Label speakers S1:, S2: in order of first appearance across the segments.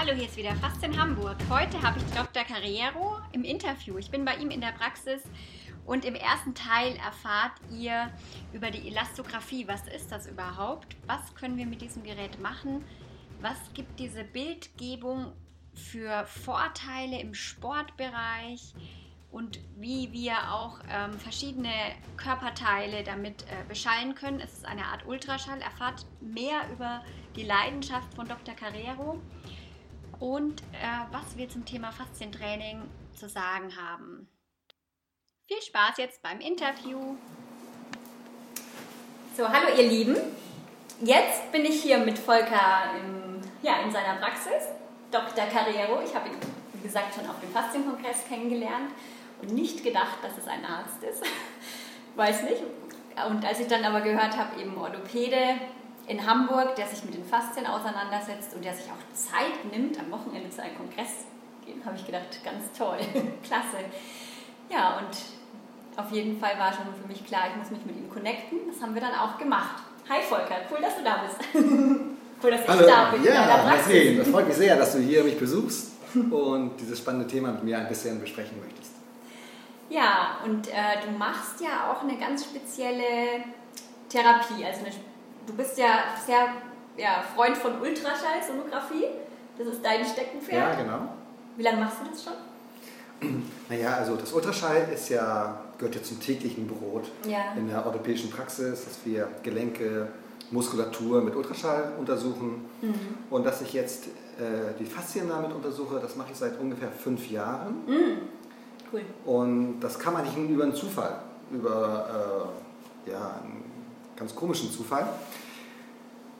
S1: Hallo, hier ist wieder Fast in Hamburg. Heute habe ich Dr. Carriero im Interview. Ich bin bei ihm in der Praxis und im ersten Teil erfahrt ihr über die Elastographie. Was ist das überhaupt? Was können wir mit diesem Gerät machen? Was gibt diese Bildgebung für Vorteile im Sportbereich? und wie wir auch ähm, verschiedene Körperteile damit äh, beschallen können. Es ist eine Art Ultraschall. Erfahrt mehr über die Leidenschaft von Dr. Carrero und äh, was wir zum Thema Faszientraining zu sagen haben. Viel Spaß jetzt beim Interview. So, hallo ihr Lieben. Jetzt bin ich hier mit Volker im, ja, in seiner Praxis. Dr. Carrero. Ich habe ihn, wie gesagt, schon auf dem Faszienkongress kennengelernt und nicht gedacht, dass es ein Arzt ist. Weiß nicht. Und als ich dann aber gehört habe, eben Orthopäde in Hamburg, der sich mit den Faszien auseinandersetzt und der sich auch Zeit nimmt, am Wochenende zu einem Kongress gehen, habe ich gedacht, ganz toll, klasse. Ja, und auf jeden Fall war schon für mich klar, ich muss mich mit ihm connecten. Das haben wir dann auch gemacht. Hi Volker, cool, dass du da bist.
S2: cool, dass Hallo. ich da bin. Ja, das freut mich sehr, dass du hier mich besuchst und dieses spannende Thema mit mir ein bisschen besprechen möchtest.
S1: Ja, und äh, du machst ja auch eine ganz spezielle Therapie. Also eine, du bist ja sehr ja, Freund von Ultraschallsonographie. Das ist dein Steckenpferd.
S2: Ja, genau.
S1: Wie lange machst du das schon?
S2: Naja, also das Ultraschall ist ja, gehört ja zum täglichen Brot
S1: ja.
S2: in der orthopädischen Praxis, dass wir Gelenke, Muskulatur mit Ultraschall untersuchen. Mhm. Und dass ich jetzt äh, die Faszien damit untersuche, das mache ich seit ungefähr fünf Jahren.
S1: Mhm. Cool.
S2: Und das kann man nicht über einen Zufall, über äh, ja, einen ganz komischen Zufall.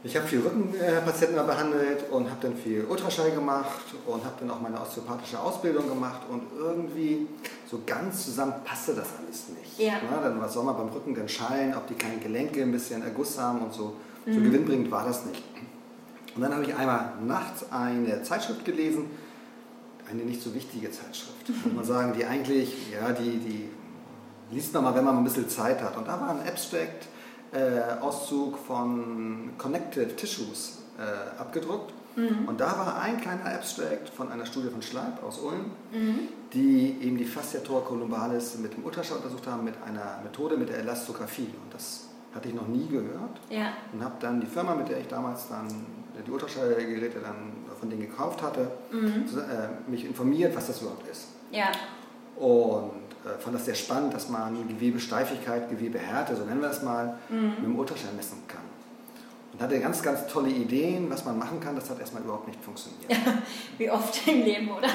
S2: Ich habe viel Rückenpatienten behandelt und habe dann viel Ultraschall gemacht und habe dann auch meine osteopathische Ausbildung gemacht und irgendwie so ganz zusammen passte das alles nicht.
S1: Ja.
S2: Na, dann was soll man beim Rücken dann schallen, ob die kleinen Gelenke ein bisschen Erguss haben und so. Mhm. So gewinnbringend war das nicht. Und dann habe ich einmal nachts eine Zeitschrift gelesen, eine nicht so wichtige Zeitschrift. Muss man sagen, die eigentlich, ja, die, die liest man mal, wenn man ein bisschen Zeit hat. Und da war ein Abstract, äh, Auszug von Connective Tissues äh, abgedruckt. Mhm. Und da war ein kleiner Abstract von einer Studie von Schleib aus Ulm, mhm. die eben die Fasciator columbalis mit dem Ultraschall untersucht haben, mit einer Methode mit der Elastographie. Und das hatte ich noch nie gehört.
S1: Ja.
S2: Und habe dann die Firma, mit der ich damals dann die Ultraschallgeräte dann von denen gekauft hatte, mhm. äh, mich informiert, was das überhaupt ist.
S1: Ja.
S2: Und fand das sehr spannend, dass man Gewebesteifigkeit, Gewebehärte, so nennen wir es mal, mhm. mit dem Ultraschall messen kann. Und hatte ganz, ganz tolle Ideen, was man machen kann. Das hat erstmal überhaupt nicht funktioniert.
S1: Wie oft im Leben, oder?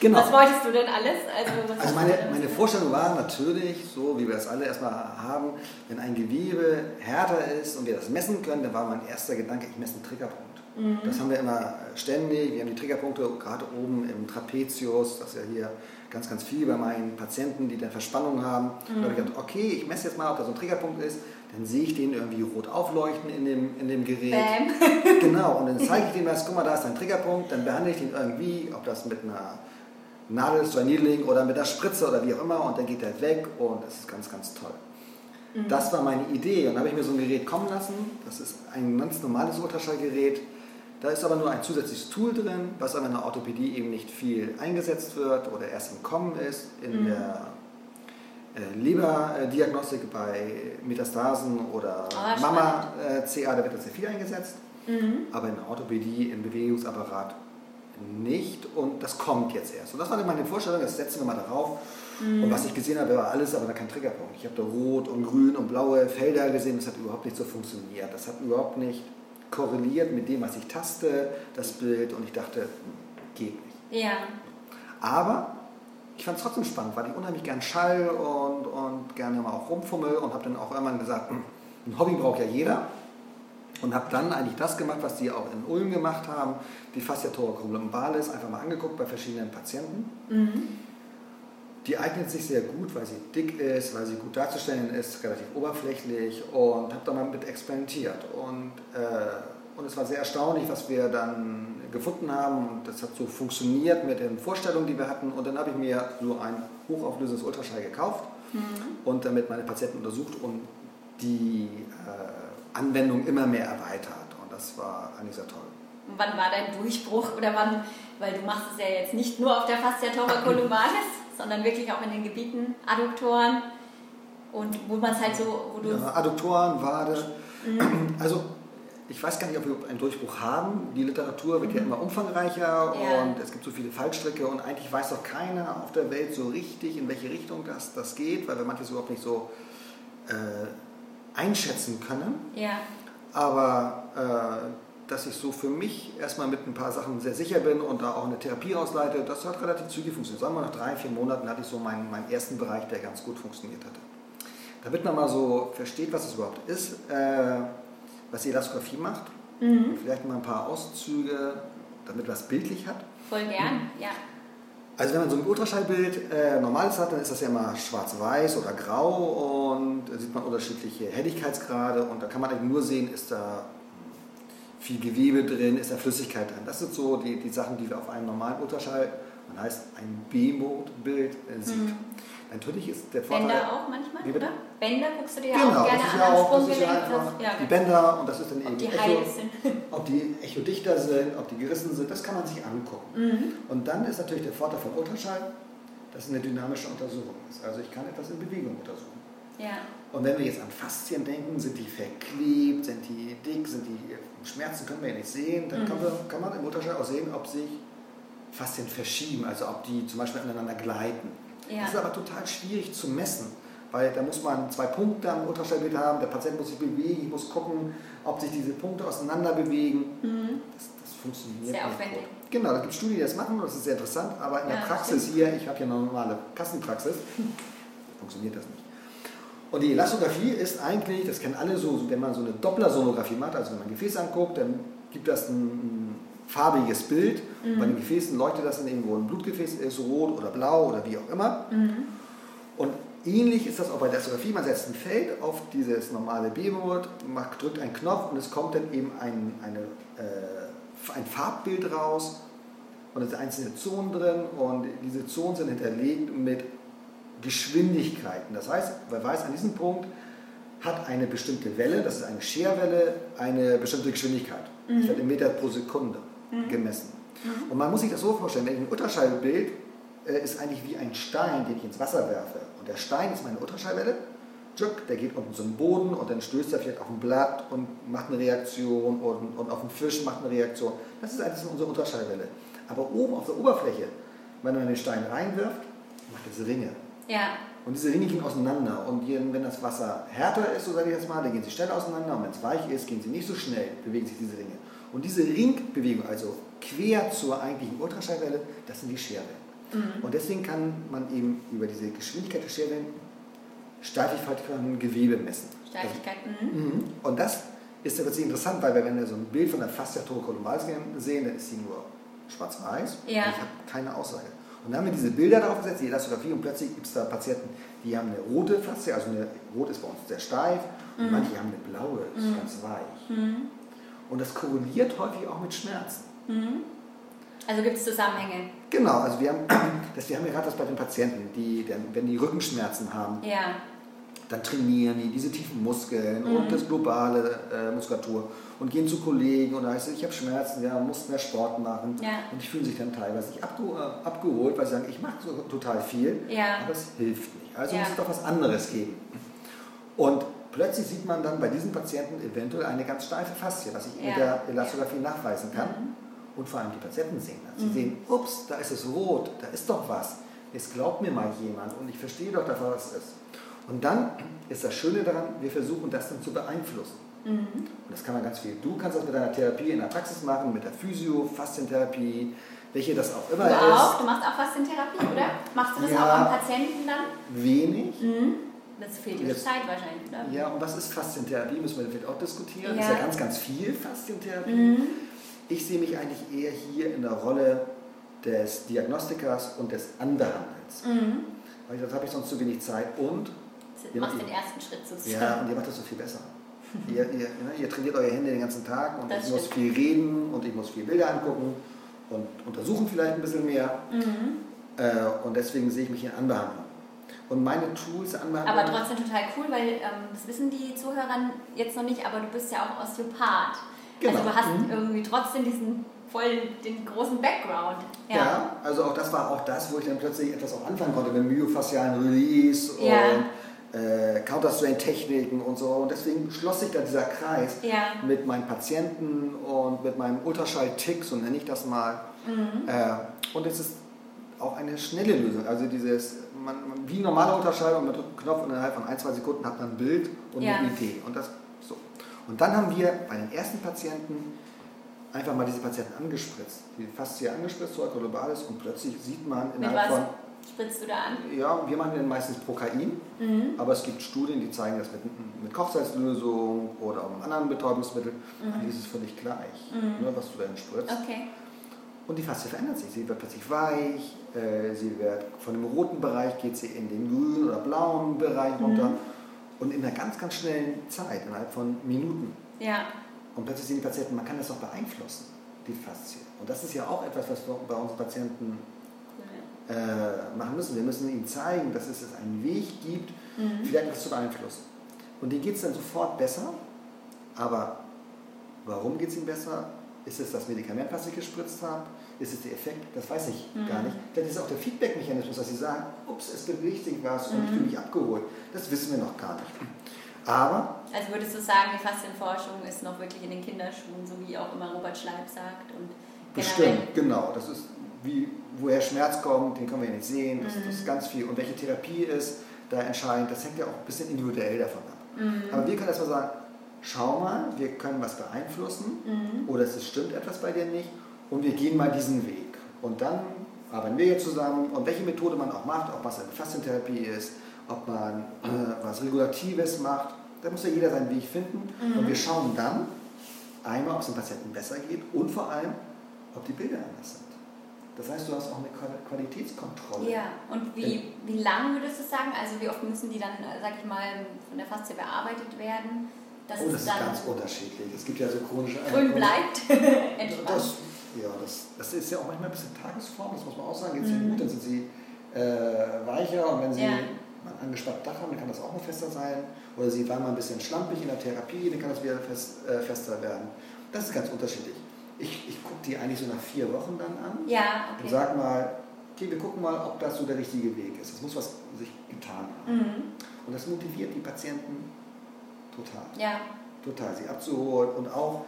S2: Genau.
S1: Was wolltest du denn alles?
S2: Also, also meine, meine Vorstellung war natürlich, so wie wir es alle erstmal haben, wenn ein Gewebe härter ist und wir das messen können, dann war mein erster Gedanke, ich messe einen Triggerpunkt. Mhm. Das haben wir immer ständig. Wir haben die Triggerpunkte gerade oben im Trapezius, das ist ja hier ganz, ganz viel bei meinen Patienten, die dann Verspannung haben. Mhm. Da habe ich gedacht, okay, ich messe jetzt mal, ob da so ein Triggerpunkt ist. Dann sehe ich den irgendwie rot aufleuchten in dem, in dem Gerät.
S1: Bam.
S2: genau, und dann zeige ich dem das, guck mal, da ist ein Triggerpunkt. Dann behandle ich den irgendwie, ob das mit einer Nadel ist oder Needling oder mit einer Spritze oder wie auch immer. Und dann geht der weg und das ist ganz, ganz toll. Mhm. Das war meine Idee. Und dann habe ich mir so ein Gerät kommen lassen. Das ist ein ganz normales Ultraschallgerät da ist aber nur ein zusätzliches Tool drin, was aber in der Orthopädie eben nicht viel eingesetzt wird oder erst im Kommen ist. In mhm. der äh, Leberdiagnostik bei Metastasen oder oh, Mama-CA, da wird das sehr viel eingesetzt. Mhm. Aber in der Orthopädie, im Bewegungsapparat nicht. Und das kommt jetzt erst. Und das war meine Vorstellung, das setzen wir mal darauf. Mhm. Und was ich gesehen habe, war alles, aber da kein Triggerpunkt. Ich habe da rot und grün und blaue Felder gesehen, das hat überhaupt nicht so funktioniert. Das hat überhaupt nicht korreliert mit dem, was ich taste, das Bild, und ich dachte, geht nicht.
S1: Ja.
S2: Aber ich fand es trotzdem spannend, weil ich unheimlich gern Schall und, und gerne mal auch rumfummel und habe dann auch irgendwann gesagt, hm, ein Hobby braucht ja jeder. Und habe dann eigentlich das gemacht, was die auch in Ulm gemacht haben, die Fasciatora columbalis, einfach mal angeguckt bei verschiedenen Patienten. Mhm. Die eignet sich sehr gut, weil sie dick ist, weil sie gut darzustellen ist, relativ oberflächlich und habe da mal mit experimentiert. Und, äh, und es war sehr erstaunlich, was wir dann gefunden haben. Und das hat so funktioniert mit den Vorstellungen, die wir hatten. Und dann habe ich mir so ein hochauflösendes Ultraschall gekauft mhm. und damit meine Patienten untersucht und die äh, Anwendung immer mehr erweitert. Und das war eigentlich sehr toll.
S1: Wann war dein Durchbruch oder wann weil du machst es ja jetzt nicht nur auf der Fascia thoracolumbalis, sondern wirklich auch in den Gebieten Adduktoren und wo man es halt so... Wo du
S2: ja, Adduktoren, Wade, mhm. also ich weiß gar nicht, ob wir einen Durchbruch haben. Die Literatur wird mhm. ja immer umfangreicher ja. und es gibt so viele Fallstricke und eigentlich weiß doch keiner auf der Welt so richtig, in welche Richtung das, das geht, weil wir manches überhaupt nicht so äh, einschätzen können.
S1: Ja.
S2: Aber äh, dass ich so für mich erstmal mit ein paar Sachen sehr sicher bin und da auch eine Therapie ausleite, das hat relativ zügig funktioniert. Sagen wir nach drei, vier Monaten hatte ich so meinen, meinen ersten Bereich, der ganz gut funktioniert hatte. Damit man mal so versteht, was es überhaupt ist, äh, was die Elastographie macht. Mhm. Vielleicht mal ein paar Auszüge, damit man es bildlich hat.
S1: Voll gern, ja.
S2: Also wenn man so ein Ultraschallbild äh, normales hat, dann ist das ja immer schwarz-weiß oder grau und da sieht man unterschiedliche Helligkeitsgrade und da kann man eigentlich nur sehen, ist da viel Gewebe drin, ist da Flüssigkeit drin. Das sind so die, die Sachen, die wir auf einem normalen Ultraschall, man heißt ein B-Mode-Bild, äh, sieht. Mhm. Natürlich ist der Vorteil...
S1: Bänder auch manchmal, oder? Bänder guckst du dir
S2: genau,
S1: auch gerne an, auch,
S2: das ist ja einfach ja, die Bänder und das ist dann
S1: ob
S2: eben
S1: die
S2: Echo,
S1: sind.
S2: ob die Echo dichter sind, ob die gerissen sind, das kann man sich angucken.
S1: Mhm.
S2: Und dann ist natürlich der Vorteil vom Ultraschall, dass es eine dynamische Untersuchung ist. Also ich kann etwas in Bewegung untersuchen.
S1: Ja.
S2: Und wenn wir jetzt an Faszien denken, sind die verklebt, sind die dick, sind die Schmerzen können wir ja nicht sehen, dann mhm. kann, man, kann man im Ultraschall auch sehen, ob sich Faszien verschieben, also ob die zum Beispiel aneinander gleiten. Ja. Das ist aber total schwierig zu messen, weil da muss man zwei Punkte am Ultraschallbild haben, der Patient muss sich bewegen, ich muss gucken, ob sich diese Punkte auseinander bewegen.
S1: Mhm.
S2: Das, das, funktioniert
S1: Sehr aufwendig. Gut.
S2: Genau, da gibt es Studien, die das machen und das ist sehr interessant, aber in ja, der Praxis stimmt. hier, ich habe hier eine normale Kassenpraxis, funktioniert das nicht. Und die Elastographie ist eigentlich, das kennen alle so, wenn man so eine Dopplersonographie macht, also wenn man ein Gefäß anguckt, dann gibt das ein, ein farbiges Bild. Mhm. Bei den Gefäßen leuchtet das dann irgendwo ein Blutgefäß ist, rot oder blau oder wie auch immer.
S1: Mhm.
S2: Und ähnlich ist das auch bei der Elastographie. Man setzt ein Feld auf dieses normale B-Mode, drückt einen Knopf und es kommt dann eben ein, eine, äh, ein Farbbild raus und es sind einzelne Zonen drin und diese Zonen sind hinterlegt mit Geschwindigkeiten. Das heißt, man weiß an diesem Punkt, hat eine bestimmte Welle, das ist eine Scherwelle, eine bestimmte Geschwindigkeit. Mhm. Das wird in Meter pro Sekunde mhm. gemessen. Mhm. Und man muss sich das so vorstellen, wenn ich ein Ultraschallbild äh, ist eigentlich wie ein Stein, den ich ins Wasser werfe. Und der Stein ist meine Ultraschallwelle. Der geht unten zum Boden und dann stößt er vielleicht auf ein Blatt und macht eine Reaktion und, und auf einen Fisch macht eine Reaktion. Das ist eigentlich unsere Ultraschallwelle. Aber oben auf der Oberfläche, wenn man den Stein reinwirft, macht es Ringe.
S1: Ja.
S2: Und diese Ringe gehen auseinander. Und wenn das Wasser härter ist, so sage ich jetzt mal, dann gehen sie schnell auseinander. Und wenn es weich ist, gehen sie nicht so schnell, bewegen sich diese Ringe. Und diese Ringbewegung, also quer zur eigentlichen Ultraschallwelle, das sind die Scherwellen. Mhm. Und deswegen kann man eben über diese Geschwindigkeit der Scherwellen Steifigkeit von Gewebe messen.
S1: Steifigkeit,
S2: also, mhm. Und das ist ja wirklich interessant, weil wenn wir so ein Bild von der Fascia thoracolumbalis sehen, dann ist sie nur schwarz-weiß.
S1: Ja.
S2: Und ich habe keine Aussage. Und dann haben wir diese Bilder darauf gesetzt, die Elastographie, und plötzlich gibt es da Patienten, die haben eine rote Faszie, also eine rot ist bei uns sehr steif, und mhm. manche haben eine blaue, ist mhm. ganz weich.
S1: Mhm.
S2: Und das korreliert häufig auch mit Schmerzen.
S1: Mhm. Also gibt es Zusammenhänge?
S2: Genau, also wir haben, das, wir haben ja gerade das bei den Patienten, die, wenn die Rückenschmerzen haben,
S1: ja.
S2: Dann trainieren die diese tiefen Muskeln und mhm. das globale äh, Muskulatur und gehen zu Kollegen und da heißt es, ich habe Schmerzen, ja, muss mehr Sport machen.
S1: Ja.
S2: Und die fühlen sich dann teilweise nicht abge abgeholt, weil sie sagen, ich mache so total viel,
S1: ja.
S2: aber es hilft nicht. Also muss es doch was anderes geben. Und plötzlich sieht man dann bei diesen Patienten eventuell eine ganz steife Faszie, was ich mit der Elastographie nachweisen kann.
S1: Mhm.
S2: Und vor allem die Patienten sehen das. Sie
S1: mhm.
S2: sehen, ups, da ist es rot, da ist doch was. Jetzt glaubt mir mal jemand und ich verstehe doch davon, was es ist. Und dann ist das Schöne daran, wir versuchen das dann zu beeinflussen.
S1: Mhm.
S2: Und das kann man ganz viel. Du kannst das mit deiner Therapie in der Praxis machen, mit der Physio, Faszientherapie, welche das auch immer
S1: du
S2: ist.
S1: Auch? Du machst auch Faszientherapie, oder? Machst du das ja, auch am Patienten dann?
S2: Wenig.
S1: Mhm. Das fehlt dir Zeit wahrscheinlich, oder?
S2: Ja, und was ist Faszientherapie? Müssen wir vielleicht auch diskutieren.
S1: Ja.
S2: Das ist ja ganz, ganz viel Faszientherapie.
S1: Mhm. Ich
S2: sehe mich eigentlich eher hier in der Rolle des Diagnostikers und des Anbehandelns.
S1: Mhm.
S2: Weil das habe ich sonst zu wenig Zeit und...
S1: Du machst den ersten Schritt sozusagen.
S2: Ja, und ihr macht das so viel besser ihr, ihr, ne, ihr, trainiert eure Hände den ganzen Tag und das ich muss viel reden und ich muss viel Bilder angucken und untersuchen vielleicht ein bisschen mehr.
S1: Mhm.
S2: Äh, und deswegen sehe ich mich hier anbehandeln. Und meine Tools anbehandeln.
S1: Aber trotzdem total cool, weil ähm, das wissen die Zuhörer jetzt noch nicht, aber du bist ja auch Osteopath.
S2: Genau.
S1: Also du hast
S2: mhm.
S1: irgendwie trotzdem diesen voll den großen Background.
S2: Ja. ja. also auch das war auch das, wo ich dann plötzlich etwas auch anfangen konnte mit myofaszialen Release
S1: ja.
S2: und äh, Counter-Strain-Techniken und so. Und deswegen schloss sich dann dieser Kreis
S1: ja.
S2: mit meinen Patienten und mit meinem Ultraschall-Tick, so nenne ich das mal.
S1: Mhm.
S2: Äh, und es ist auch eine schnelle Lösung. Also dieses, man, wie normale Ultraschall und mit Knopf und innerhalb von ein, zwei Sekunden hat man ein Bild und
S1: ja.
S2: eine Idee. Und, das, so. und dann haben wir bei den ersten Patienten einfach mal diese Patienten angespritzt. Die Faszie angespritzt, Zoa globalis und plötzlich sieht man innerhalb von...
S1: spritzt du da an?
S2: Ja, wir machen den meistens Prokain,
S1: mhm.
S2: aber es gibt Studien, die zeigen das mit, mit Kochsalzlösung oder mit anderen Betäubungsmitteln.
S1: Mhm.
S2: Ist es völlig gleich,
S1: mhm.
S2: ne, was du da spritzt.
S1: Okay.
S2: Und die Faszie verändert sich. Sie wird plötzlich weich, äh, sie wird von dem roten Bereich geht sie in den grünen oder blauen Bereich runter.
S1: Mhm.
S2: Und in einer ganz, ganz schnellen Zeit, innerhalb von Minuten.
S1: Ja.
S2: Und plötzlich sehen die Patienten, man kann das auch beeinflussen, die Faszie. Und das ist ja auch etwas, was bei unseren Patienten. Äh, machen müssen. Wir müssen ihnen zeigen, dass es einen Weg gibt,
S1: mhm.
S2: vielleicht etwas zu beeinflussen. Und denen geht es dann sofort besser. Aber warum geht es ihnen besser? Ist es das Medikament, was ich gespritzt habe? Ist es der Effekt? Das weiß ich
S1: mhm.
S2: gar nicht. Vielleicht ist auch der Feedback-Mechanismus, dass sie sagen, ups, es bewegt sich was und
S1: mhm.
S2: ich fühle mich abgeholt. Das wissen wir noch gar nicht. Aber.
S1: Also würdest du sagen, die Faszienforschung ist noch wirklich in den Kinderschuhen, so wie auch immer Robert Schleib sagt. Und
S2: Bestimmt, genau. Das ist wie, woher Schmerz kommt, den können wir ja nicht sehen. Das,
S1: mhm.
S2: das ist ganz viel. Und welche Therapie ist da entscheidend, das hängt ja auch ein bisschen individuell davon ab.
S1: Mhm.
S2: Aber wir können erstmal sagen, schau mal, wir können was beeinflussen
S1: mhm.
S2: oder es stimmt etwas bei dir nicht und wir gehen mal diesen Weg. Und dann arbeiten wir jetzt zusammen und welche Methode man auch macht, ob was eine Faszientherapie ist, ob man äh, was Regulatives macht, da muss ja jeder seinen Weg finden.
S1: Mhm.
S2: Und wir schauen dann einmal, ob es dem Patienten besser geht und vor allem, ob die Bilder anders sind. Das heißt, du hast auch eine Qualitätskontrolle.
S1: Ja, und wie, wie lang würdest du sagen? Also wie oft müssen die dann, sag ich mal, von der Faszie bearbeitet werden?
S2: Das oh, das ist, ganz unterschiedlich. Es gibt ja so chronische
S1: Grün bleibt.
S2: das, ja, das, das ist ja auch manchmal ein bisschen Tagesform, das muss man auch sagen. Geht es mhm. gut, dann sind sie äh, weicher und wenn sie
S1: ja.
S2: ein angespanntes Dach haben, dann kann das auch noch fester sein. Oder sie waren mal ein bisschen schlampig in der Therapie, dann kann das wieder fest, äh, fester werden. Das ist ganz unterschiedlich. Ich, ich gucke die eigentlich so nach vier Wochen dann an
S1: ja, okay.
S2: und sage mal, okay, wir gucken mal, ob das so der richtige Weg ist. Es muss was sich getan haben.
S1: Mhm.
S2: Und das motiviert die Patienten total.
S1: Ja.
S2: Total, sie abzuholen und auch.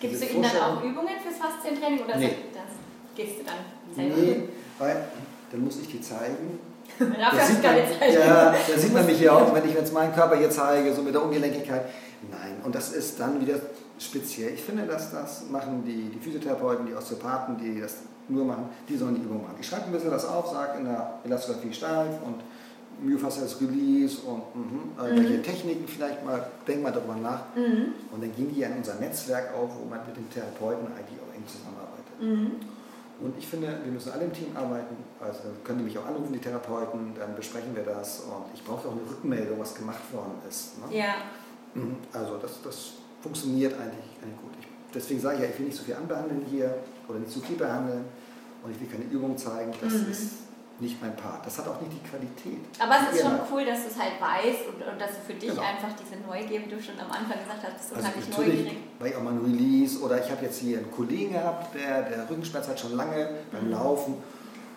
S1: Gibst du ihnen dann auch Übungen fürs Faszientraining oder
S2: nee.
S1: das gehst du dann selber?
S2: Nee, weil dann muss ich die zeigen.
S1: Dafür
S2: da sieht, man,
S1: Zeit.
S2: ja, da sieht man mich ja auch, wenn ich jetzt meinen Körper hier zeige, so mit der Ungelenkigkeit. Nein, und das ist dann wieder speziell. Ich finde, dass das machen die, die Physiotherapeuten, die Osteopathen, die das nur machen, die sollen die Übung machen. Ich schreibe ein bisschen das auf, sage in der Elastographie steif und Myofasciales Release und mh, irgendwelche mhm. Techniken vielleicht mal, denk mal darüber nach.
S1: Mhm.
S2: Und dann gehen die ja in unser Netzwerk auf, wo man mit dem Therapeuten eigentlich auch eng zusammenarbeitet.
S1: Mhm.
S2: Und ich finde, wir müssen alle im Team arbeiten. Also können die mich auch anrufen, die Therapeuten, dann besprechen wir das. Und ich brauche auch eine Rückmeldung, was gemacht worden ist.
S1: Ne? Ja.
S2: Mhm. Also das, das funktioniert eigentlich, eigentlich gut. Ich, deswegen sage ich ja, ich will nicht so viel anbehandeln hier oder nicht zu viel behandeln. Und ich will keine Übung zeigen. Das
S1: mhm.
S2: ist nicht mein Part. Das hat auch nicht die Qualität.
S1: Aber es ist schon cool, dass du es halt weißt und, und dass du für dich
S2: genau.
S1: einfach diese Neugier, wie du schon am Anfang gesagt hast, bist
S2: also
S1: unheimlich
S2: neugierig. Weil ich auch mal ein Release oder ich habe jetzt hier einen Kollegen gehabt, der, der Rückenschmerz hat schon lange beim mhm. Laufen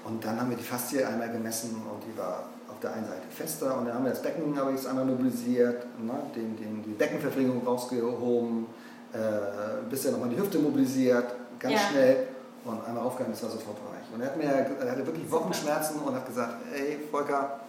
S2: und dann haben wir die Faszie einmal gemessen und die war auf der einen Seite fester und dann haben wir das Becken habe ich es einmal mobilisiert, ne, den, den, die Beckenverpflegung rausgehoben, äh, bis er nochmal die Hüfte mobilisiert, ganz
S1: ja.
S2: schnell und einmal aufgegangen, das war sofort reich. Und er, hat mir, er hatte wirklich Wochenschmerzen und hat gesagt, ey Volker,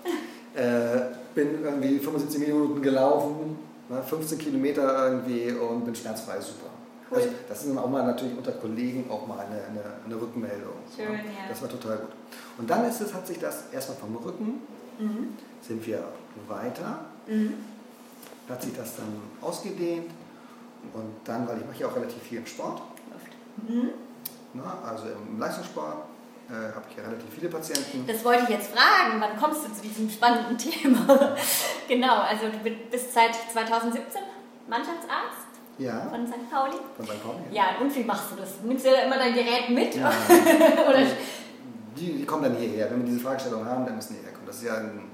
S2: äh, bin irgendwie 75 Minuten gelaufen, ne, 15 Kilometer irgendwie und bin schmerzfrei, super.
S1: Cool.
S2: Also, das ist dann auch mal natürlich unter Kollegen auch mal eine, eine, eine Rückmeldung.
S1: Schön,
S2: ne?
S1: ja.
S2: Das war total gut. Und dann ist es, hat sich das erstmal vom Rücken,
S1: mhm.
S2: sind wir weiter,
S1: mhm.
S2: hat sich das dann ausgedehnt und dann, weil ich mache ja auch relativ viel im Sport,
S1: mhm.
S2: ne, also im Leistungssport, äh, habe ich ja relativ viele Patienten.
S1: Das wollte ich jetzt fragen. Wann kommst du zu diesem spannenden Thema? genau, also du bist seit 2017 Mannschaftsarzt
S2: ja.
S1: von St. Pauli.
S2: Von St. Pauli.
S1: Ja. ja, und wie machst du das? Nimmst du ja immer dein Gerät mit?
S2: Ja.
S1: Oder?
S2: Die, die, kommen dann hierher. Wenn wir diese Fragestellung haben, dann müssen die herkommen. Das ist ja ein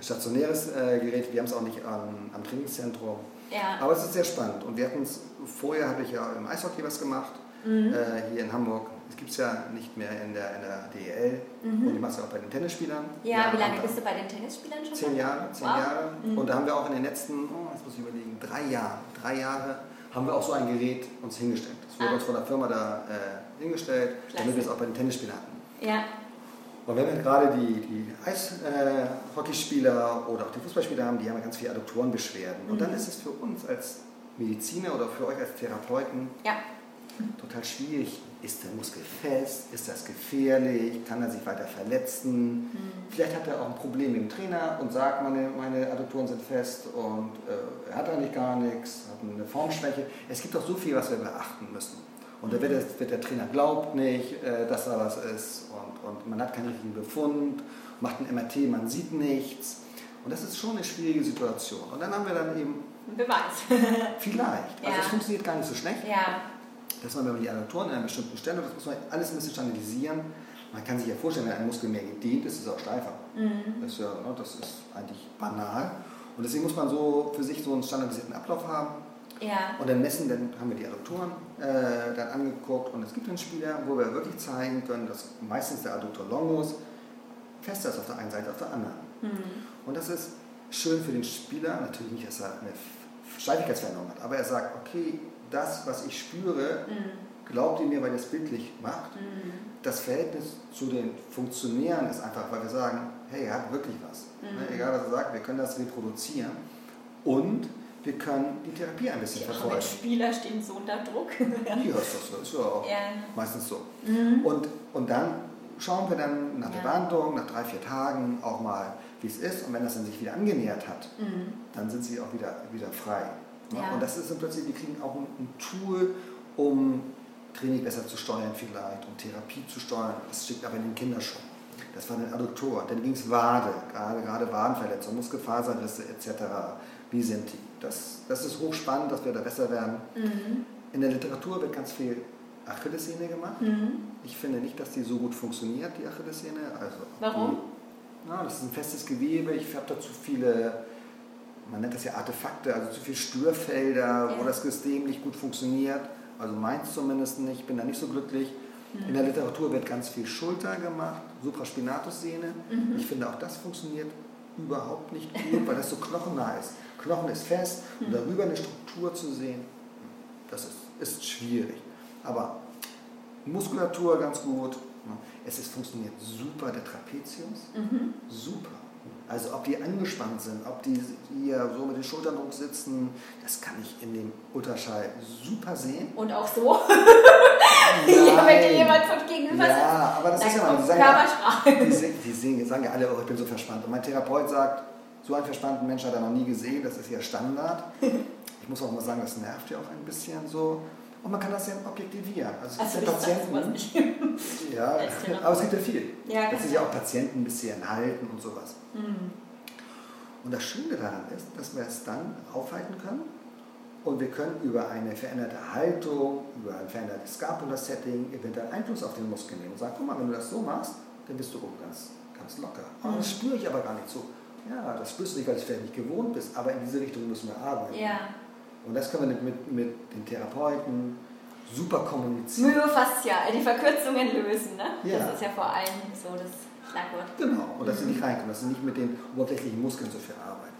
S2: stationäres äh, Gerät. Wir haben es auch nicht am, am Trainingszentrum.
S1: Ja.
S2: Aber es ist sehr spannend. Und wir hatten es, vorher habe ich ja im Eishockey was gemacht mhm. äh, hier in Hamburg. Es gibt es ja nicht mehr in der, in der DEL mhm. und die machst du auch bei den Tennisspielern.
S1: Ja, ja wie lange bist du bei den Tennisspielern schon?
S2: Zehn Jahre, zehn wow. Jahre. Mhm. Und da haben wir auch in den letzten, oh, jetzt muss ich überlegen, drei Jahren, drei Jahre haben wir auch so ein Gerät uns hingestellt. Das wurde ah. uns von der Firma da äh, hingestellt, Klasse. damit wir es auch bei den Tennisspielern hatten.
S1: Ja.
S2: Und wenn wir gerade die, die Eishockeyspieler oder auch die Fußballspieler haben, die haben ganz viele Adduktorenbeschwerden. Mhm. Und dann mhm. ist es für uns als Mediziner oder für euch als Therapeuten
S1: ja.
S2: total schwierig. Ist der Muskel fest? Ist das gefährlich? Kann er sich weiter verletzen? Mhm. Vielleicht hat er auch ein Problem mit dem Trainer und sagt, meine, meine Adduktoren sind fest und äh, er hat eigentlich gar nichts, hat eine Formschwäche. Es gibt doch so viel, was wir beachten müssen. Und da wird, der, wird der Trainer glaubt nicht, äh, dass da was ist und, man hat keinen richtigen Befund, macht ein MRT, man sieht nichts. Und das ist schon eine schwierige Situation. Und dann haben wir dann eben...
S1: Beweis.
S2: vielleicht. Also es funktioniert gar nicht so schlecht.
S1: Ja.
S2: Dass man, wenn man die Adduktoren an einer bestimmten Stelle, das muss man alles ein bisschen standardisieren. Man kann sich ja vorstellen, wenn ein Muskel mehr gedehnt ist, ist er auch steifer. Mhm. Das, ist ja, ne, das ist eigentlich banal. Und deswegen muss man so für sich so einen standardisierten Ablauf haben.
S1: Ja.
S2: Und dann messen, dann haben wir die Adduktoren äh, dann angeguckt und es gibt einen Spieler, wo wir wirklich zeigen können, dass meistens der Adduktor longus fester ist auf der einen Seite, auf der anderen. Mhm. Und das ist schön für den Spieler, natürlich nicht, dass er eine Steifigkeitsveränderung hat, aber er sagt, okay, das, was ich spüre, mhm. glaubt ihr mir, weil ihr es bildlich macht. Mhm. Das Verhältnis zu den Funktionären ist einfach, weil wir sagen, hey, er hat wirklich was. Mhm. Ne, egal was er sagt, wir können das reproduzieren. Und wir können die Therapie ein bisschen
S1: ja,
S2: verfolgen.
S1: Spieler stehen so unter Druck.
S2: ja, ist das so. Ist ja auch
S1: ja.
S2: meistens so. Mhm. Und, und dann schauen wir dann nach der Behandlung, nach drei, vier Tagen auch mal, wie es ist. Und wenn das dann sich wieder angenähert hat, mhm. dann sind sie auch wieder, wieder frei. Ja. Und das ist im Prinzip, wir kriegen auch ein, ein Tool, um Training besser zu steuern vielleicht, um Therapie zu steuern. Das steckt aber in den Kinderschuhen. Das war ein Adduktor. Dann ging es Wade, gerade, gerade Wadenverletzungen, Muskelfaserrisse etc. Wie sind die? Das, das ist hochspannend, dass wir da besser werden. Mhm. In der Literatur wird ganz viel Achillessehne gemacht. Mhm. Ich finde nicht, dass die so gut funktioniert, die Achillessehne. Also
S1: Warum?
S2: Die, na, das ist ein festes Gewebe. Ich habe da zu viele, man nennt das ja Artefakte, also zu viele Störfelder, ja. wo das System nicht gut funktioniert. Also meins zumindest nicht. Ich bin da nicht so glücklich. Mhm. In der Literatur wird ganz viel Schulter gemacht, Supraspinatussehne. Mhm. Ich finde auch das funktioniert überhaupt nicht gut, weil das so knochennah ist. Knochen ist fest und hm. darüber eine Struktur zu sehen, das ist, ist schwierig. Aber Muskulatur ganz gut. Es ist, funktioniert super, der Trapezius, mhm. super. Also ob die angespannt sind, ob die hier so mit den Schultern hoch sitzen, das kann ich in dem Ultraschall super sehen.
S1: Und auch so? ja, wenn dir jemand von gegenüber
S2: sitzt. Ja, aber das ist ja mal, die sagen ja, die, die sagen ja alle, oh, ich bin so verspannt. Und mein Therapeut sagt, so einen verspannten Menschen hat er noch nie gesehen, das ist ja Standard. Ich muss auch mal sagen, das nervt ja auch ein bisschen so. Und man kann das ja objektivieren. Also es gibt
S1: also
S2: ja Patienten. ja, aber es gibt ja viel.
S1: Ja,
S2: dass sich ja auch Patienten ein bisschen halten und sowas. Mhm. Und das Schöne daran ist, dass wir es dann aufhalten können und wir können über eine veränderte Haltung, über ein verändertes Scapula-Setting eventuell Einfluss auf den Muskel nehmen und sagen, guck mal, wenn du das so machst, dann bist du oben ganz, ganz locker. Oh, das spüre ich aber gar nicht so. Ja, das spürst du nicht, weil du es vielleicht nicht gewohnt bist, aber in diese Richtung müssen wir arbeiten.
S1: Ja.
S2: Und das können wir mit, mit den Therapeuten super kommunizieren.
S1: Myofaszial, die Verkürzungen lösen, ne?
S2: Ja.
S1: Das ist ja vor allem so das Schlagwort.
S2: Genau, und dass mhm. sie nicht reinkommen, dass sie nicht mit den oberflächlichen Muskeln so viel arbeiten.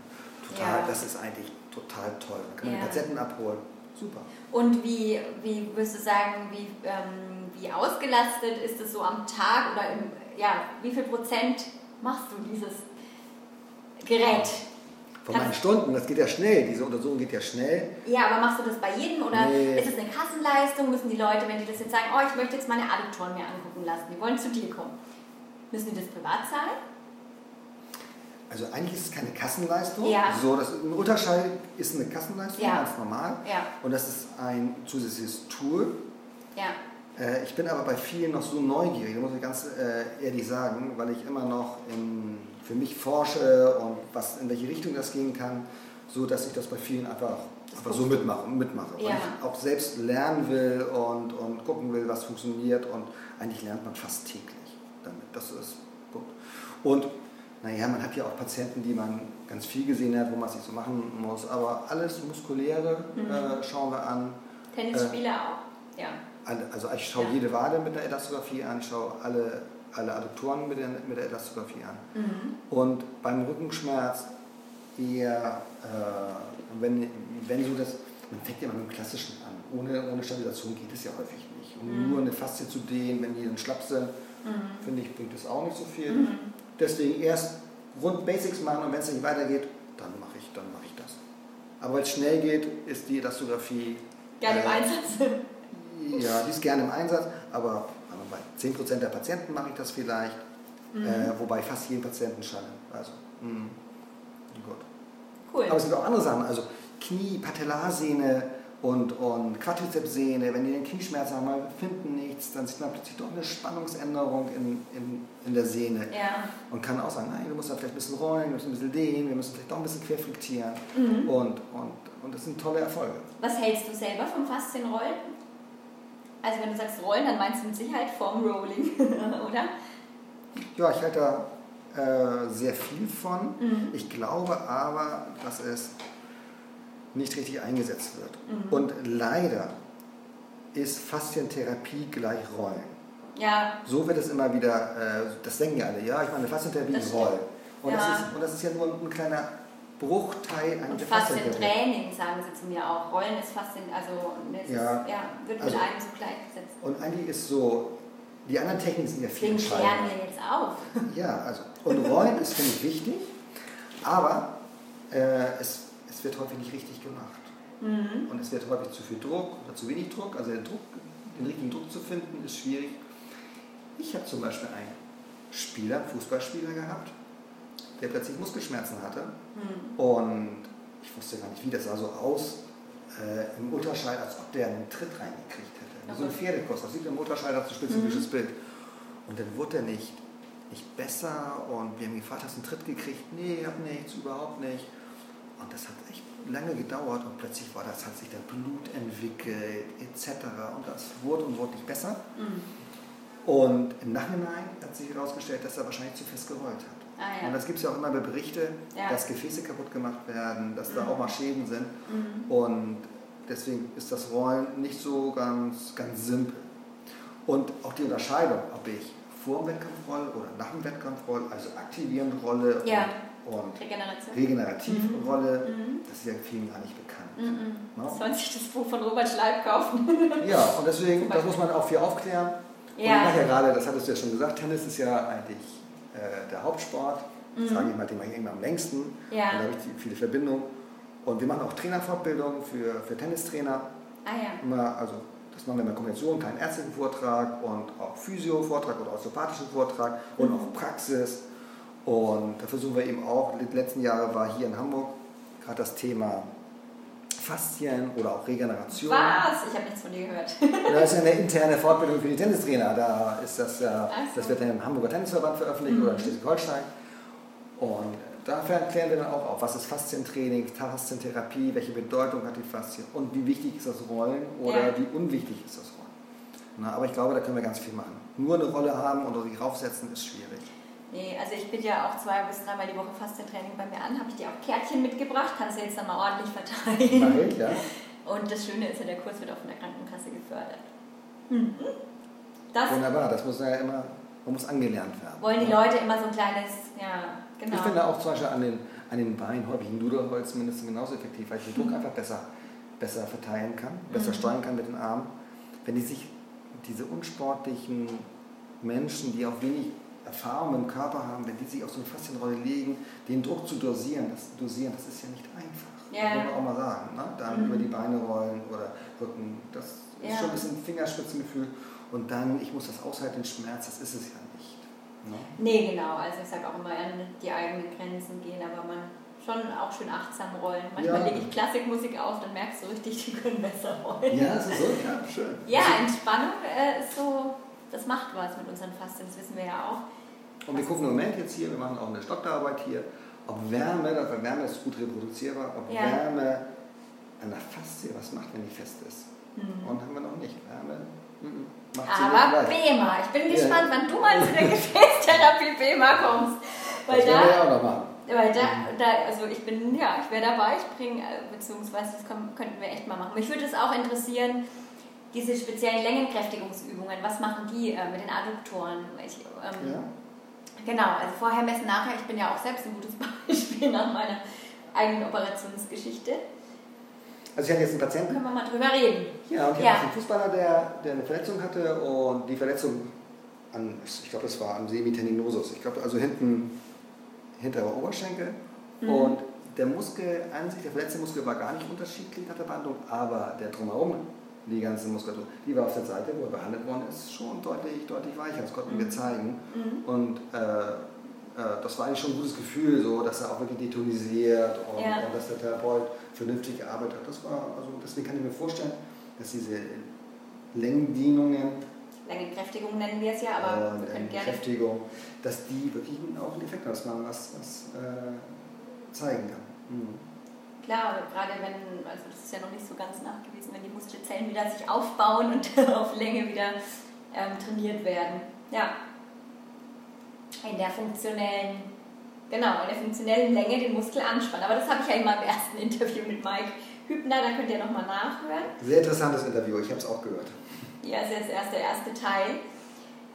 S2: Total, ja. das ist eigentlich total toll. Man kann ja. die Patienten abholen. Super.
S1: Und wie, wie würdest du sagen, wie, ähm, wie ausgelastet ist es so am Tag oder im, ja, wie viel Prozent machst du dieses Gerät.
S2: Von meinen Stunden, das geht ja schnell, diese Untersuchung geht ja schnell.
S1: Ja, aber machst du das bei jedem oder nee. ist es eine Kassenleistung? Müssen die Leute, wenn die das jetzt sagen, oh, ich möchte jetzt meine Adduktoren mir angucken lassen, die wollen zu dir kommen, müssen die das privat zahlen?
S2: Also eigentlich ist es keine Kassenleistung.
S1: Ja.
S2: So, das, ein Ultraschall ist eine Kassenleistung,
S1: ja.
S2: ganz normal.
S1: Ja.
S2: Und das ist ein zusätzliches Tool.
S1: Ja.
S2: Äh, ich bin aber bei vielen noch so neugierig, muss ich ganz äh, ehrlich sagen, weil ich immer noch in für mich forsche und was, in welche Richtung das gehen kann, so dass ich das bei vielen einfach, einfach so mitmache, mitmache.
S1: Ja.
S2: Weil ich auch selbst lernen will und, und gucken will, was funktioniert und eigentlich lernt man fast täglich damit. Das ist gut. Und naja, man hat ja auch Patienten, die man ganz viel gesehen hat, wo man sich so machen muss, aber alles Muskuläre mhm. äh, schauen wir an.
S1: Tennisspieler äh, auch, ja.
S2: also ich schaue ja. jede Wade mit der Elastographie an, ich schaue alle, alle Adduktoren mit der, mit der Elastographie an. Mhm. Und beim Rückenschmerz eher, äh, wenn, wenn so das, man fängt ja immer mit dem Klassischen an. Ohne, ohne Stabilisation geht es ja häufig nicht. Und mhm. nur eine Faszie zu dehnen, wenn die dann schlapp sind, mhm. finde ich, bringt das auch nicht so viel. Mhm. Deswegen erst Grund Basics machen und wenn es nicht weitergeht, dann mache ich, dann mache ich das. Aber weil es schnell geht, ist die Elastographie.
S1: Gerne äh, im Einsatz.
S2: Ja, die ist gerne im Einsatz, aber, 10% der Patienten mache ich das vielleicht, mhm. äh, wobei fast jeden Patienten schalle. Also, mh. gut. Cool. Aber es gibt auch andere Sachen, also Knie, Patellarsehne, und, und Quadrizepssehne, wenn die den Knieschmerz haben, wir finden nichts, dann sieht man plötzlich doch eine Spannungsänderung in, in, in der Sehne.
S1: Ja.
S2: Und kann auch sagen, nein, du musst da vielleicht ein bisschen rollen, wir müssen ein bisschen dehnen, wir müssen vielleicht doch ein bisschen querflektieren. Mhm. Und, und, und das sind tolle Erfolge.
S1: Was hältst du selber vom Faszienrollen? Also wenn du sagst Rollen, dann meinst du mit Sicherheit Form Rolling, oder?
S2: Ja, ich halte da äh, sehr viel von. Mhm. Ich glaube aber, dass es nicht richtig eingesetzt wird. Mhm. Und leider ist Faszientherapie gleich Rollen.
S1: Ja.
S2: So wird es immer wieder, äh, das denken ja alle, ja, ich meine, Faszientherapie ist Rollen. Und, ja. das ist, und das ist ja nur ein kleiner Bruchteil
S1: an der Faszientraining, sagen sie zu mir auch. Rollen ist Faszien, also das ja. Ist, ja, wird also, mit einem so gleichgesetzt.
S2: Und eigentlich ist so, die anderen Techniken sind ja viel
S1: Den klären wir jetzt auf.
S2: Ja, also, und Rollen ist, finde ich, wichtig, aber äh, es es wird häufig nicht richtig gemacht. Mhm. Und es wird häufig zu viel Druck oder zu wenig Druck. Also den, Druck, den richtigen Druck zu finden, ist schwierig. Ich habe zum Beispiel einen Spieler, einen Fußballspieler gehabt, der plötzlich Muskelschmerzen hatte. Mhm. Und ich wusste gar nicht, wie das sah so aus äh, im Ultraschall, als ob der einen Tritt reingekriegt hätte. Okay. So ein Pferdekurs. Das sieht im Ultraschall als ein spezifisches mhm. Bild. Und dann wurde er nicht, nicht besser und wir haben gefragt, hast du einen Tritt gekriegt? Nee, ich habe nichts, überhaupt nicht. Und das hat echt lange gedauert und plötzlich war das, hat sich da Blut entwickelt etc. Und das wurde und wurde nicht besser. Mhm. Und im Nachhinein hat sich herausgestellt, dass er wahrscheinlich zu fest gerollt hat. Ah, ja. Und das gibt es ja auch immer bei Berichte, ja. dass Gefäße kaputt gemacht werden, dass mhm. da auch mal Schäden sind. Mhm. Und deswegen ist das Rollen nicht so ganz, ganz simpel. Und auch die Unterscheidung, ob ich vor dem Wettkampf rolle oder nach dem Wettkampf rolle, also aktivierend rolle
S1: ja
S2: und
S1: Regenerativ.
S2: Regenerativrolle, mhm. das ist ja vielen gar nicht bekannt.
S1: Mhm. No? Sollen sich das Buch von Robert Schleib kaufen?
S2: ja, und deswegen, das muss man auch viel aufklären. Ja. Und ich mache ja gerade, das hattest du ja schon gesagt, Tennis ist ja eigentlich äh, der Hauptsport, mhm. sage ich mal, den mache ich immer am längsten. Ja. Und da habe ich viele Verbindungen. Und wir machen auch Trainerfortbildung für, für Tennistrainer.
S1: Ah ja.
S2: Immer, also das machen wir in der Kombination, keinen ärztlichen Vortrag und auch Physio-Vortrag oder osteopathischen Vortrag und mhm. auch Praxis. Und da versuchen wir eben auch, die letzten Jahre war hier in Hamburg gerade das Thema Faszien oder auch Regeneration.
S1: Was? Ich habe nichts von dir gehört.
S2: das ist ja eine interne Fortbildung für die Tennistrainer. Da ist das ja, so. das wird dann im Hamburger Tennisverband veröffentlicht mhm. oder in Schleswig-Holstein. Und da erklären wir dann auch auf, was ist Faszientraining, Faszientherapie, welche Bedeutung hat die Faszien und wie wichtig ist das Rollen oder ja. wie unwichtig ist das Rollen. Na, aber ich glaube, da können wir ganz viel machen. Nur eine Rolle haben oder sich raufsetzen ist schwierig.
S1: Nee, also ich biete ja auch zwei bis dreimal die Woche Faszientraining bei mir an, habe ich dir auch Kärtchen mitgebracht, kannst du jetzt dann mal ordentlich verteilen.
S2: Mach ich, ja.
S1: Und das Schöne ist ja, der Kurs wird auch von der Krankenkasse gefördert.
S2: Mhm. Das Wunderbar, das muss ja immer, man muss angelernt werden.
S1: Wollen die Leute immer so ein kleines, ja, genau.
S2: Ich finde auch zum Beispiel an den, an den Beinen häufig ein Nudelholz mindestens genauso effektiv, weil ich den Druck mhm. einfach besser, besser verteilen kann, besser mhm. steuern kann mit den Armen. Wenn die sich, diese unsportlichen Menschen, die auch wenig Erfahrung im Körper haben, wenn die sich auf so eine Faszienrolle legen, den Druck zu dosieren, das dosieren, das ist ja nicht einfach. Ja. Das muss man auch mal sagen. Ne? Dann mhm. über die Beine rollen oder Rücken, das ja. ist schon ein bisschen Fingerspitzengefühl. Und dann, ich muss das aushalten, den Schmerz, das ist es ja nicht.
S1: Ne? Nee, genau. Also ich sage auch immer, an die eigenen Grenzen gehen, aber man schon auch schön achtsam rollen. Manchmal ja. lege ich Klassikmusik auf, dann merkst du richtig, die können besser rollen.
S2: Ja, so, ja, schön.
S1: Ja, Entspannung äh, ist so das macht was mit unseren Faszien, das wissen wir ja auch.
S2: Und wir gucken im Moment jetzt hier, wir machen auch eine Stockarbeit hier, ob Wärme, weil Wärme ist gut reproduzierbar, ob ja. Wärme an der Faszie was macht, wenn die fest ist. Mhm. Und haben wir noch nicht. Wärme
S1: mhm. macht Aber BEMA, ich bin gespannt, ja. wann du mal zu der Gefäßtherapie BEMA kommst. Weil das da, wir auch noch machen. Weil da, da, also ich bin, ja, ich wäre dabei, ich bringe, äh, beziehungsweise das könnten wir echt mal machen. Mich würde es auch interessieren, diese speziellen Längenkräftigungsübungen, was machen die äh, mit den Adduktoren? Ich, ähm, ja. Genau, also vorher messen, nachher. Ich bin ja auch selbst ein gutes Beispiel nach meiner eigenen Operationsgeschichte.
S2: Also ich hatte jetzt einen Patienten.
S1: Können wir mal drüber reden.
S2: Ja, und ich ja. hatte einen Fußballer, der, der eine Verletzung hatte und die Verletzung an, ich glaube, das war am Semitendinosus. Ich glaube, also hinten, hinterer Oberschenkel. Mhm. Und der Muskel an sich, der verletzte Muskel war gar nicht unterschiedlich nach der Behandlung, aber der drumherum, die ganze Muskulatur, die war auf der Seite, wo er behandelt worden ist, schon deutlich, deutlich weicher. Das konnten mhm. wir zeigen. Mhm. Und äh, äh, das war eigentlich schon ein gutes Gefühl, so, dass er auch wirklich detonisiert und, ja. und dass der Therapeut vernünftig gearbeitet hat. Das war, also deswegen kann ich mir vorstellen, dass diese Längendehnungen
S1: Längenkräftigung nennen wir es ja, aber
S2: äh, wir können gerne. Kräftigung, dass die wirklich auch einen Effekt man was, was äh, zeigen kann. Mhm.
S1: Klar, gerade wenn, also das ist ja noch nicht so ganz nachgewiesen, wenn die Muskelzellen wieder sich aufbauen und auf Länge wieder ähm, trainiert werden. Ja. In der funktionellen, genau, in der funktionellen Länge den Muskel anspannen. Aber das habe ich ja in meinem ersten Interview mit Mike Hübner, da könnt ihr nochmal nachhören.
S2: Sehr interessantes Interview, ich habe es auch gehört.
S1: Ja, ist jetzt erst der erste Teil.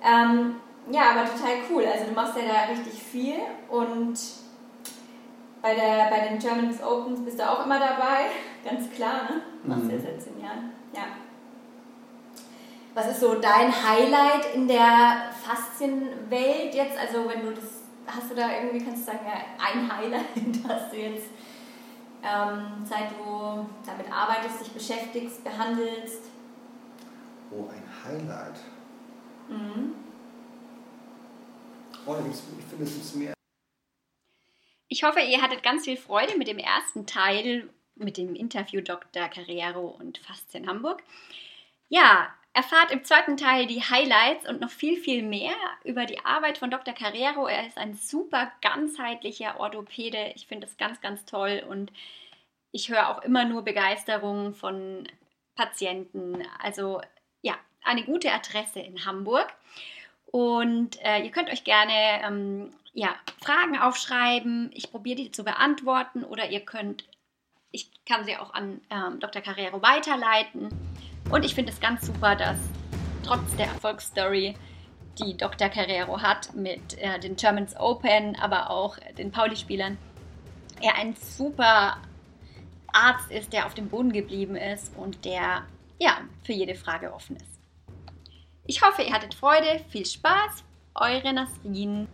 S1: Ähm, ja, aber total cool. Also du machst ja da richtig viel und bei, der, bei den German Opens bist du auch immer dabei, ganz klar, ne? Du machst mhm. ja seit zehn Jahren. Ja. Was ist so dein Highlight in der Faszienwelt jetzt? Also wenn du das, hast du da irgendwie, kannst du sagen, ja, ein Highlight, das du jetzt ähm, seit du damit arbeitest, dich beschäftigst, behandelst?
S2: Oh, ein Highlight. Mhm. Oh, ich finde, es ist mehr.
S1: Ich hoffe, ihr hattet ganz viel Freude mit dem ersten Teil, mit dem Interview Dr. Carriero und Faszien Hamburg. Ja, erfahrt im zweiten Teil die Highlights und noch viel, viel mehr über die Arbeit von Dr. Carriero. Er ist ein super ganzheitlicher Orthopäde. Ich finde das ganz, ganz toll und ich höre auch immer nur Begeisterung von Patienten. Also ja, eine gute Adresse in Hamburg. Und äh, ihr könnt euch gerne ähm, ja, Fragen aufschreiben. Ich probiere die zu beantworten oder ihr könnt, ich kann sie auch an ähm, Dr. Carrero weiterleiten. Und ich finde es ganz super, dass trotz der Erfolgsstory, die Dr. Carrero hat mit äh, den Germans Open, aber auch den Pauli-Spielern, er ein super Arzt ist, der auf dem Boden geblieben ist und der ja, für jede Frage offen ist. Ich hoffe, ihr hattet Freude, viel Spaß, eure Nasrin.